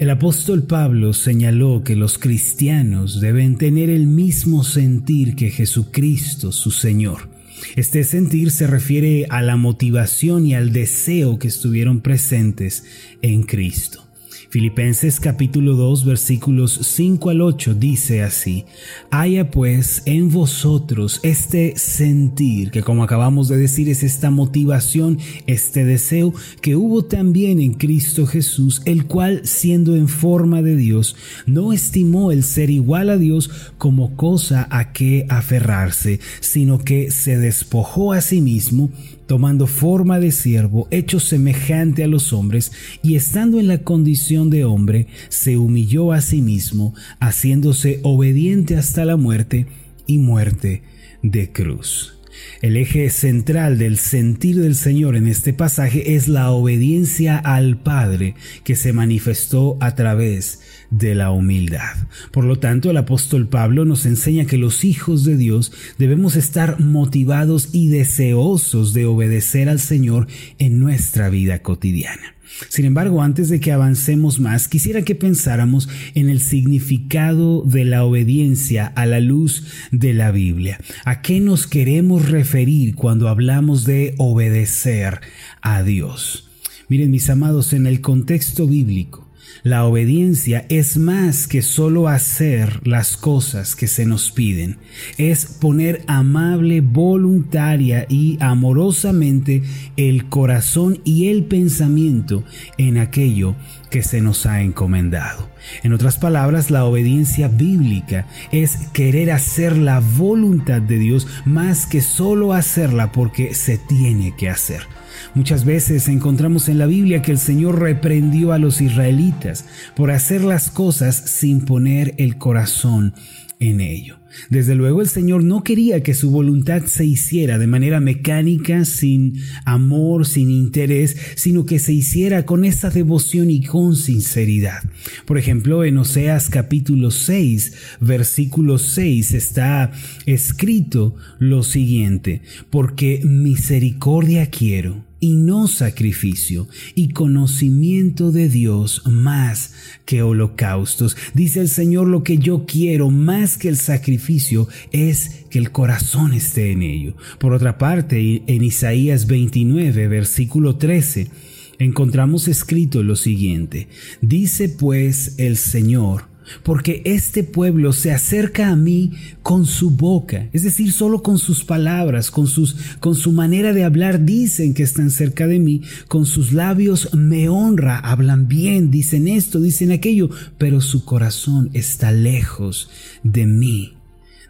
El apóstol Pablo señaló que los cristianos deben tener el mismo sentir que Jesucristo, su Señor. Este sentir se refiere a la motivación y al deseo que estuvieron presentes en Cristo. Filipenses capítulo 2 versículos 5 al 8 dice así, haya pues en vosotros este sentir, que como acabamos de decir es esta motivación, este deseo que hubo también en Cristo Jesús, el cual siendo en forma de Dios, no estimó el ser igual a Dios como cosa a que aferrarse, sino que se despojó a sí mismo, tomando forma de siervo, hecho semejante a los hombres, y estando en la condición de hombre, se humilló a sí mismo, haciéndose obediente hasta la muerte y muerte de cruz. El eje central del sentir del Señor en este pasaje es la obediencia al Padre que se manifestó a través de la humildad. Por lo tanto, el apóstol Pablo nos enseña que los hijos de Dios debemos estar motivados y deseosos de obedecer al Señor en nuestra vida cotidiana. Sin embargo, antes de que avancemos más, quisiera que pensáramos en el significado de la obediencia a la luz de la Biblia. ¿A qué nos queremos referir cuando hablamos de obedecer a Dios? Miren, mis amados, en el contexto bíblico, la obediencia es más que solo hacer las cosas que se nos piden, es poner amable, voluntaria y amorosamente el corazón y el pensamiento en aquello que se nos ha encomendado. En otras palabras, la obediencia bíblica es querer hacer la voluntad de Dios más que solo hacerla porque se tiene que hacer. Muchas veces encontramos en la Biblia que el Señor reprendió a los israelitas por hacer las cosas sin poner el corazón en ello. Desde luego el Señor no quería que su voluntad se hiciera de manera mecánica, sin amor, sin interés, sino que se hiciera con esa devoción y con sinceridad. Por ejemplo, en Oseas capítulo 6, versículo 6 está escrito lo siguiente, porque misericordia quiero y no sacrificio, y conocimiento de Dios más que holocaustos. Dice el Señor, lo que yo quiero más que el sacrificio es que el corazón esté en ello. Por otra parte, en Isaías 29, versículo 13, encontramos escrito lo siguiente, dice pues el Señor, porque este pueblo se acerca a mí con su boca, es decir, solo con sus palabras, con, sus, con su manera de hablar, dicen que están cerca de mí, con sus labios me honra, hablan bien, dicen esto, dicen aquello, pero su corazón está lejos de mí.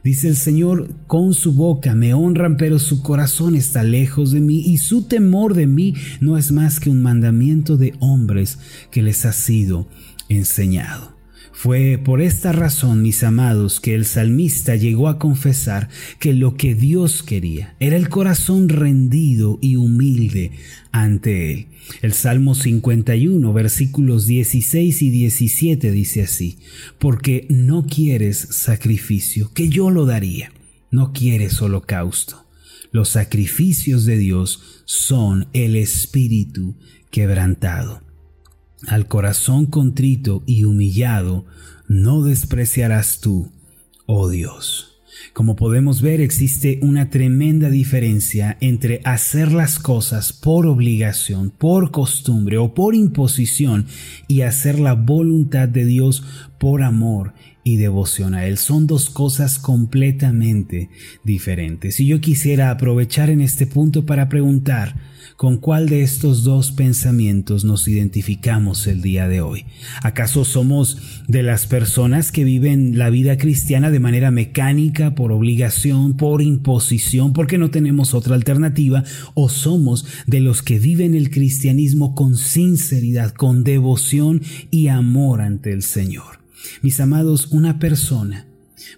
Dice el Señor, con su boca me honran, pero su corazón está lejos de mí y su temor de mí no es más que un mandamiento de hombres que les ha sido enseñado. Fue por esta razón, mis amados, que el salmista llegó a confesar que lo que Dios quería era el corazón rendido y humilde ante Él. El Salmo 51, versículos 16 y 17 dice así, porque no quieres sacrificio, que yo lo daría, no quieres holocausto. Los sacrificios de Dios son el espíritu quebrantado. Al corazón contrito y humillado no despreciarás tú, oh Dios. Como podemos ver, existe una tremenda diferencia entre hacer las cosas por obligación, por costumbre o por imposición y hacer la voluntad de Dios por amor y devoción a Él. Son dos cosas completamente diferentes. Y yo quisiera aprovechar en este punto para preguntar, ¿Con cuál de estos dos pensamientos nos identificamos el día de hoy? ¿Acaso somos de las personas que viven la vida cristiana de manera mecánica, por obligación, por imposición, porque no tenemos otra alternativa? ¿O somos de los que viven el cristianismo con sinceridad, con devoción y amor ante el Señor? Mis amados, una persona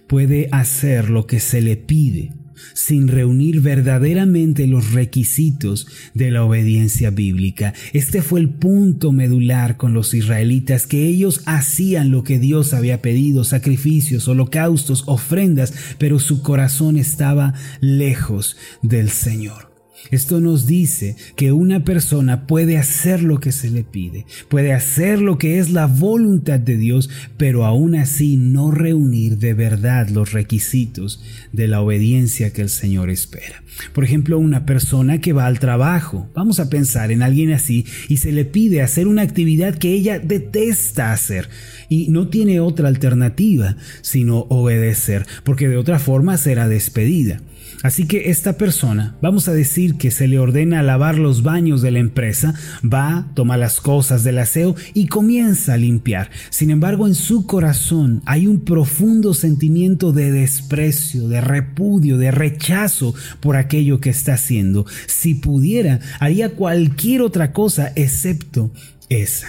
puede hacer lo que se le pide sin reunir verdaderamente los requisitos de la obediencia bíblica. Este fue el punto medular con los israelitas, que ellos hacían lo que Dios había pedido, sacrificios, holocaustos, ofrendas, pero su corazón estaba lejos del Señor. Esto nos dice que una persona puede hacer lo que se le pide, puede hacer lo que es la voluntad de Dios, pero aún así no reunir de verdad los requisitos de la obediencia que el Señor espera. Por ejemplo, una persona que va al trabajo, vamos a pensar en alguien así, y se le pide hacer una actividad que ella detesta hacer y no tiene otra alternativa sino obedecer, porque de otra forma será despedida. Así que esta persona, vamos a decir que se le ordena lavar los baños de la empresa, va, toma las cosas del aseo y comienza a limpiar. Sin embargo, en su corazón hay un profundo sentimiento de desprecio, de repudio, de rechazo por aquello que está haciendo. Si pudiera, haría cualquier otra cosa excepto esa.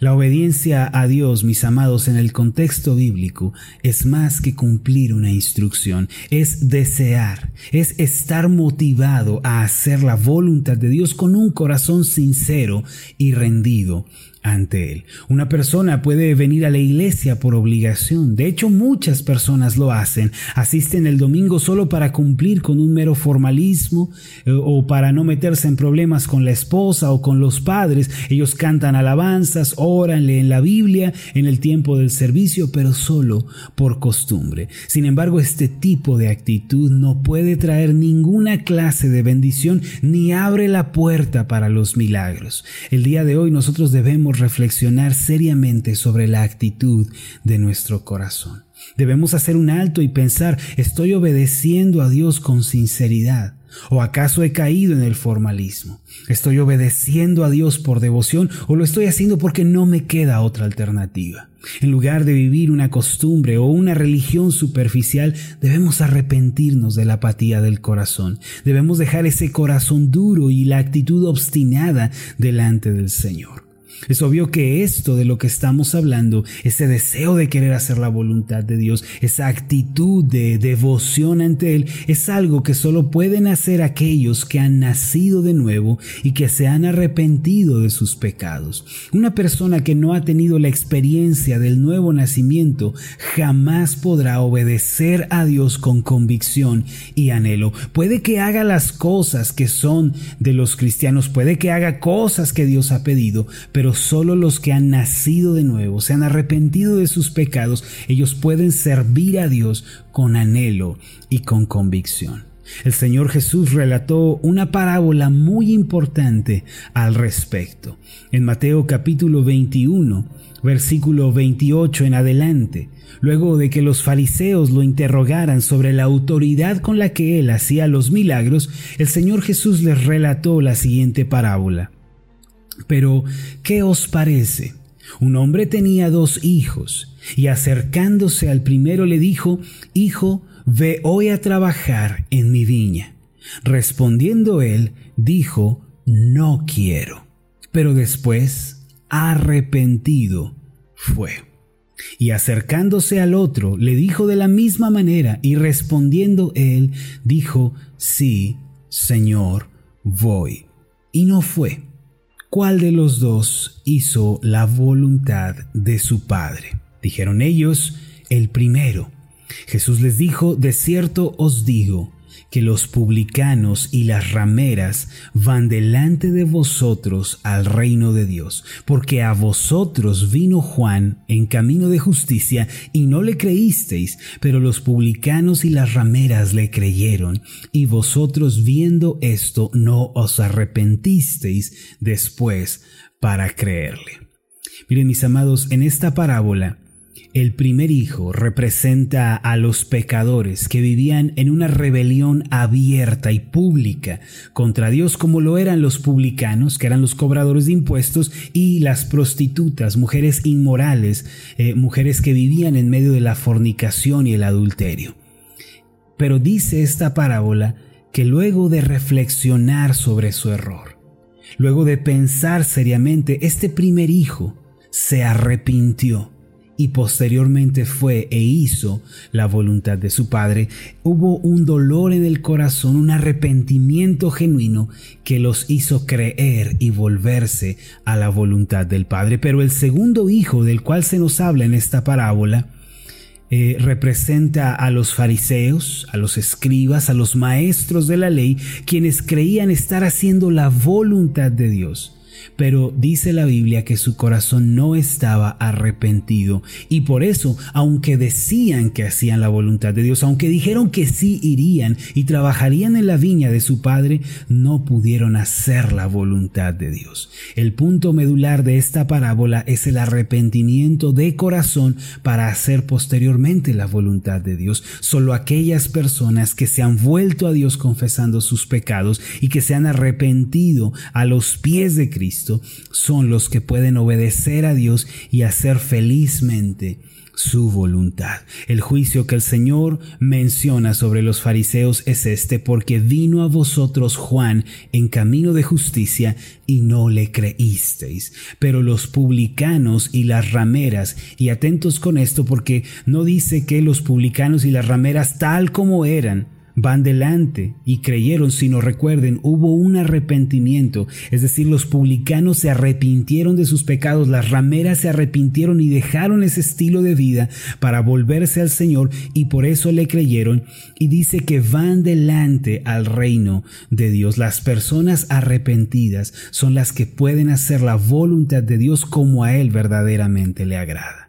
La obediencia a Dios, mis amados, en el contexto bíblico, es más que cumplir una instrucción, es desear, es estar motivado a hacer la voluntad de Dios con un corazón sincero y rendido ante Él. Una persona puede venir a la iglesia por obligación. De hecho, muchas personas lo hacen. Asisten el domingo solo para cumplir con un mero formalismo eh, o para no meterse en problemas con la esposa o con los padres. Ellos cantan alabanzas, oran, leen la Biblia en el tiempo del servicio, pero solo por costumbre. Sin embargo, este tipo de actitud no puede traer ninguna clase de bendición ni abre la puerta para los milagros. El día de hoy nosotros debemos reflexionar seriamente sobre la actitud de nuestro corazón. Debemos hacer un alto y pensar, ¿estoy obedeciendo a Dios con sinceridad? ¿O acaso he caído en el formalismo? ¿Estoy obedeciendo a Dios por devoción o lo estoy haciendo porque no me queda otra alternativa? En lugar de vivir una costumbre o una religión superficial, debemos arrepentirnos de la apatía del corazón. Debemos dejar ese corazón duro y la actitud obstinada delante del Señor. Es obvio que esto de lo que estamos hablando, ese deseo de querer hacer la voluntad de Dios, esa actitud de devoción ante Él, es algo que solo pueden hacer aquellos que han nacido de nuevo y que se han arrepentido de sus pecados. Una persona que no ha tenido la experiencia del nuevo nacimiento jamás podrá obedecer a Dios con convicción y anhelo. Puede que haga las cosas que son de los cristianos, puede que haga cosas que Dios ha pedido, pero pero solo los que han nacido de nuevo, se han arrepentido de sus pecados, ellos pueden servir a Dios con anhelo y con convicción. El Señor Jesús relató una parábola muy importante al respecto. En Mateo capítulo 21, versículo 28 en adelante, luego de que los fariseos lo interrogaran sobre la autoridad con la que él hacía los milagros, el Señor Jesús les relató la siguiente parábola. Pero, ¿qué os parece? Un hombre tenía dos hijos, y acercándose al primero le dijo, Hijo, ve hoy a trabajar en mi viña. Respondiendo él, dijo, No quiero. Pero después, arrepentido, fue. Y acercándose al otro, le dijo de la misma manera, y respondiendo él, dijo, Sí, Señor, voy. Y no fue. ¿Cuál de los dos hizo la voluntad de su Padre? Dijeron ellos, el primero. Jesús les dijo, de cierto os digo, que los publicanos y las rameras van delante de vosotros al reino de Dios, porque a vosotros vino Juan en camino de justicia y no le creísteis, pero los publicanos y las rameras le creyeron, y vosotros viendo esto no os arrepentisteis después para creerle. Miren mis amados, en esta parábola, el primer hijo representa a los pecadores que vivían en una rebelión abierta y pública contra Dios como lo eran los publicanos, que eran los cobradores de impuestos, y las prostitutas, mujeres inmorales, eh, mujeres que vivían en medio de la fornicación y el adulterio. Pero dice esta parábola que luego de reflexionar sobre su error, luego de pensar seriamente, este primer hijo se arrepintió y posteriormente fue e hizo la voluntad de su Padre, hubo un dolor en el corazón, un arrepentimiento genuino que los hizo creer y volverse a la voluntad del Padre. Pero el segundo hijo del cual se nos habla en esta parábola, eh, representa a los fariseos, a los escribas, a los maestros de la ley, quienes creían estar haciendo la voluntad de Dios. Pero dice la Biblia que su corazón no estaba arrepentido y por eso, aunque decían que hacían la voluntad de Dios, aunque dijeron que sí irían y trabajarían en la viña de su Padre, no pudieron hacer la voluntad de Dios. El punto medular de esta parábola es el arrepentimiento de corazón para hacer posteriormente la voluntad de Dios. Solo aquellas personas que se han vuelto a Dios confesando sus pecados y que se han arrepentido a los pies de Cristo, son los que pueden obedecer a Dios y hacer felizmente su voluntad. El juicio que el Señor menciona sobre los fariseos es este, porque vino a vosotros Juan en camino de justicia y no le creísteis. Pero los publicanos y las rameras, y atentos con esto porque no dice que los publicanos y las rameras tal como eran, van delante y creyeron, sino recuerden, hubo un arrepentimiento, es decir, los publicanos se arrepintieron de sus pecados, las rameras se arrepintieron y dejaron ese estilo de vida para volverse al Señor y por eso le creyeron y dice que van delante al reino de Dios. Las personas arrepentidas son las que pueden hacer la voluntad de Dios como a Él verdaderamente le agrada.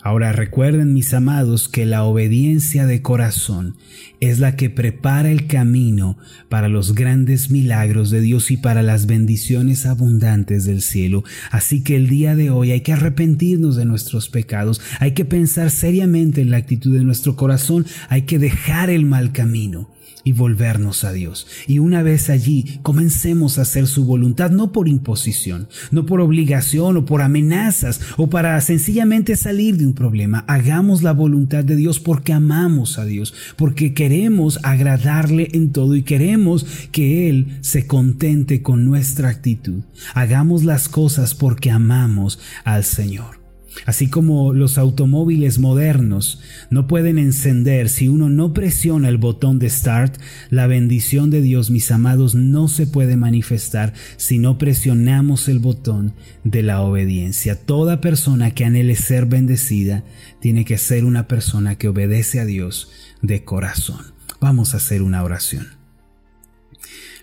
Ahora recuerden, mis amados, que la obediencia de corazón es la que prepara el camino para los grandes milagros de Dios y para las bendiciones abundantes del cielo. Así que el día de hoy hay que arrepentirnos de nuestros pecados, hay que pensar seriamente en la actitud de nuestro corazón, hay que dejar el mal camino y volvernos a Dios. Y una vez allí, comencemos a hacer su voluntad, no por imposición, no por obligación o por amenazas o para sencillamente salir de un problema. Hagamos la voluntad de Dios porque amamos a Dios, porque queremos agradarle en todo y queremos que Él se contente con nuestra actitud. Hagamos las cosas porque amamos al Señor. Así como los automóviles modernos no pueden encender si uno no presiona el botón de start, la bendición de Dios, mis amados, no se puede manifestar si no presionamos el botón de la obediencia. Toda persona que anhele ser bendecida tiene que ser una persona que obedece a Dios de corazón. Vamos a hacer una oración.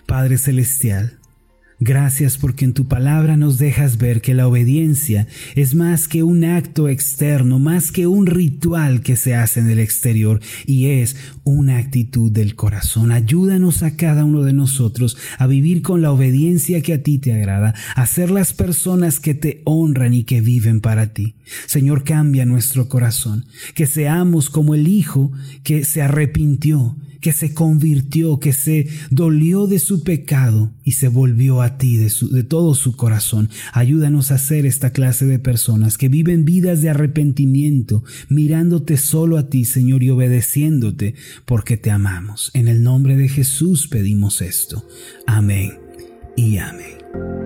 Padre Celestial, Gracias porque en tu palabra nos dejas ver que la obediencia es más que un acto externo, más que un ritual que se hace en el exterior y es una actitud del corazón. Ayúdanos a cada uno de nosotros a vivir con la obediencia que a ti te agrada, a ser las personas que te honran y que viven para ti. Señor, cambia nuestro corazón, que seamos como el Hijo que se arrepintió que se convirtió, que se dolió de su pecado y se volvió a ti de, de todo su corazón. Ayúdanos a ser esta clase de personas que viven vidas de arrepentimiento, mirándote solo a ti, Señor, y obedeciéndote, porque te amamos. En el nombre de Jesús pedimos esto. Amén y amén.